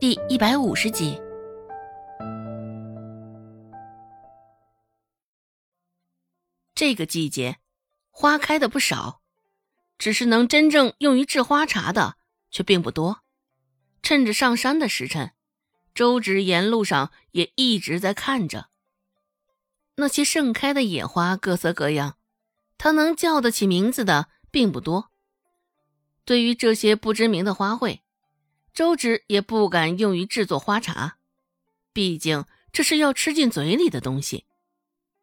第一百五十集。这个季节，花开的不少，只是能真正用于制花茶的却并不多。趁着上山的时辰，周芷沿路上也一直在看着那些盛开的野花，各色各样，他能叫得起名字的并不多。对于这些不知名的花卉，周芷也不敢用于制作花茶，毕竟这是要吃进嘴里的东西，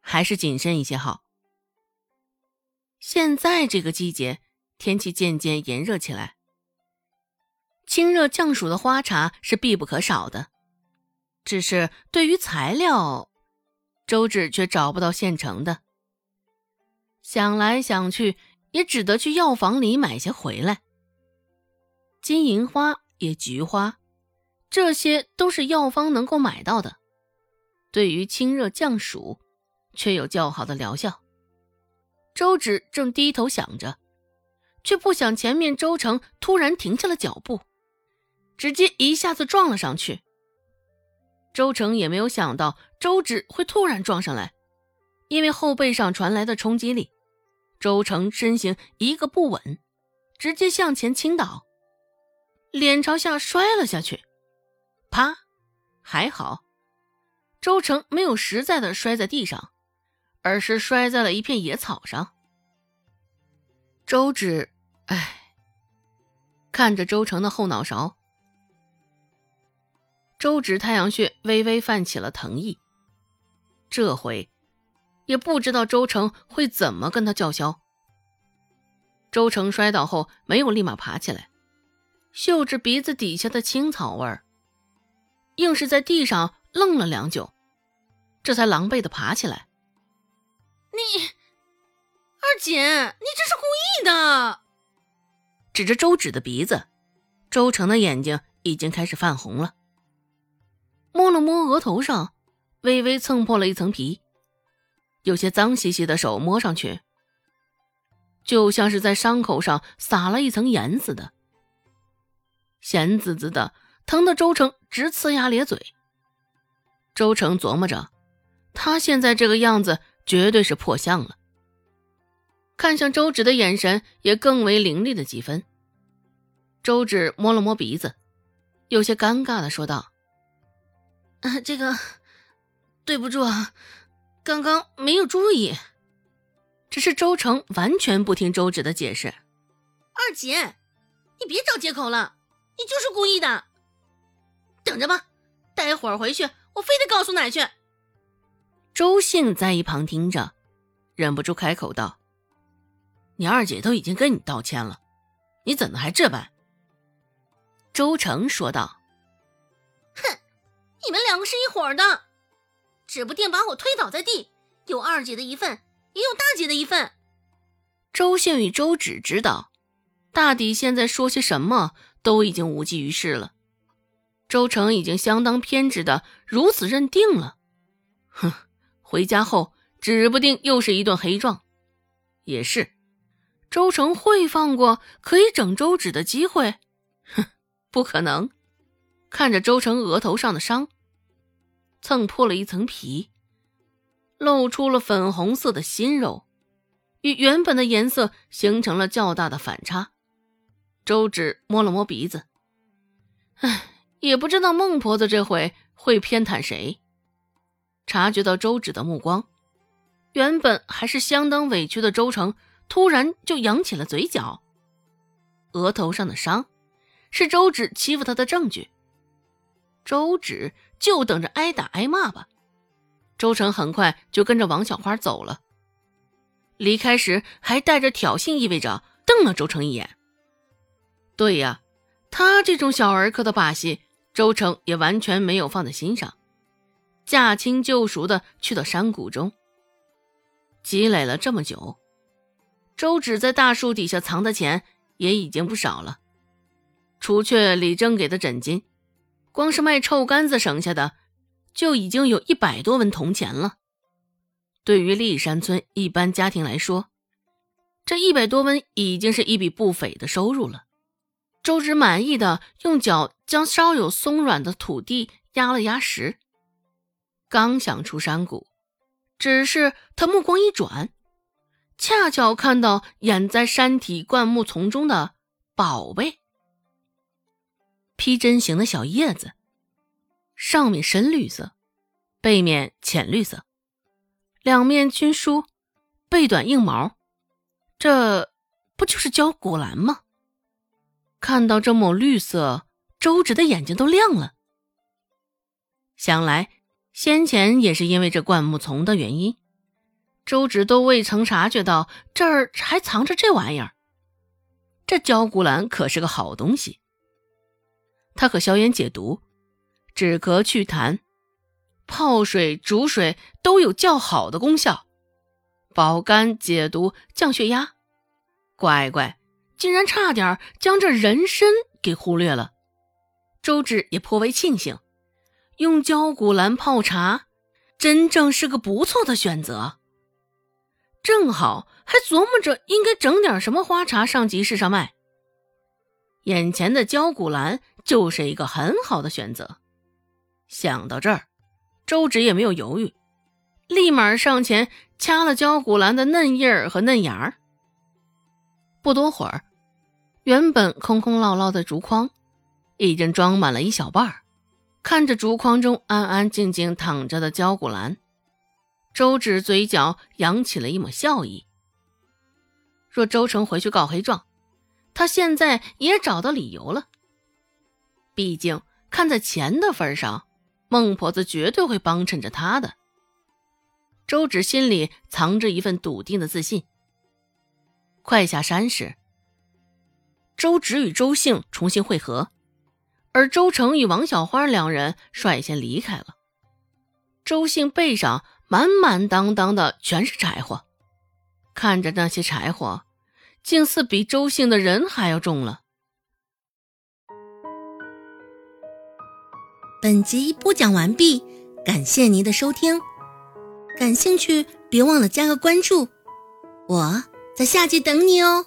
还是谨慎一些好。现在这个季节，天气渐渐炎热起来，清热降暑的花茶是必不可少的。只是对于材料，周芷却找不到现成的，想来想去，也只得去药房里买些回来。金银花、野菊花，这些都是药方能够买到的，对于清热降暑，却有较好的疗效。周芷正低头想着，却不想前面周成突然停下了脚步，直接一下子撞了上去。周成也没有想到周芷会突然撞上来，因为后背上传来的冲击力，周成身形一个不稳，直接向前倾倒。脸朝下摔了下去，啪！还好，周成没有实在的摔在地上，而是摔在了一片野草上。周芷，唉，看着周成的后脑勺，周芷太阳穴微微泛起了疼意。这回也不知道周成会怎么跟他叫嚣。周成摔倒后没有立马爬起来。嗅着鼻子底下的青草味儿，硬是在地上愣了良久，这才狼狈的爬起来。你，二姐，你这是故意的！指着周芷的鼻子，周成的眼睛已经开始泛红了。摸了摸额头上，微微蹭破了一层皮，有些脏兮兮的手摸上去，就像是在伤口上撒了一层盐似的。咸滋滋的，疼得周成直呲牙咧嘴。周成琢磨着，他现在这个样子绝对是破相了。看向周芷的眼神也更为凌厉了几分。周芷摸了摸鼻子，有些尴尬的说道：“这个，对不住啊，刚刚没有注意。”只是周成完全不听周芷的解释。二姐，你别找借口了。你就是故意的，等着吧，待会儿回去我非得告诉奶去。周信在一旁听着，忍不住开口道：“你二姐都已经跟你道歉了，你怎么还这般？”周成说道：“哼，你们两个是一伙的，指不定把我推倒在地，有二姐的一份，也有大姐的一份。”周信与周芷知道，大抵现在说些什么。都已经无济于事了，周成已经相当偏执的如此认定了。哼，回家后指不定又是一顿黑撞。也是，周成会放过可以整周芷的机会？哼，不可能。看着周成额头上的伤，蹭破了一层皮，露出了粉红色的心肉，与原本的颜色形成了较大的反差。周芷摸了摸鼻子，唉，也不知道孟婆子这回会偏袒谁。察觉到周芷的目光，原本还是相当委屈的周成突然就扬起了嘴角。额头上的伤，是周芷欺负他的证据。周芷就等着挨打挨骂吧。周成很快就跟着王小花走了，离开时还带着挑衅意味着瞪了周成一眼。对呀，他这种小儿科的把戏，周成也完全没有放在心上，驾轻就熟的去到山谷中。积累了这么久，周芷在大树底下藏的钱也已经不少了，除却李正给的枕巾，光是卖臭干子省下的，就已经有一百多文铜钱了。对于立山村一般家庭来说，这一百多文已经是一笔不菲的收入了。周芷满意的用脚将稍有松软的土地压了压实，刚想出山谷，只是他目光一转，恰巧看到掩在山体灌木丛中的宝贝——披针形的小叶子，上面深绿色，背面浅绿色，两面均疏，背短硬毛，这不就是焦骨兰吗？看到这抹绿色，周芷的眼睛都亮了。想来先前也是因为这灌木丛的原因，周芷都未曾察觉到这儿还藏着这玩意儿。这焦骨兰可是个好东西，它可消炎解毒、止咳祛痰、泡水、煮水都有较好的功效，保肝解毒、降血压。乖乖。竟然差点将这人参给忽略了，周芷也颇为庆幸，用焦骨兰泡茶，真正是个不错的选择。正好还琢磨着应该整点什么花茶上集市上卖，眼前的焦骨兰就是一个很好的选择。想到这儿，周芷也没有犹豫，立马上前掐了焦骨兰的嫩叶儿和嫩芽儿。不多会儿。原本空空落落的竹筐，已经装满了一小半儿。看着竹筐中安安静静躺着的焦骨兰，周芷嘴角扬起了一抹笑意。若周成回去告黑状，他现在也找到理由了。毕竟看在钱的份上，孟婆子绝对会帮衬着他的。周芷心里藏着一份笃定的自信。快下山时。周芷与周兴重新会合，而周成与王小花两人率先离开了。周兴背上满满当当的全是柴火，看着那些柴火，竟似比周兴的人还要重了。本集播讲完毕，感谢您的收听。感兴趣，别忘了加个关注，我在下集等你哦。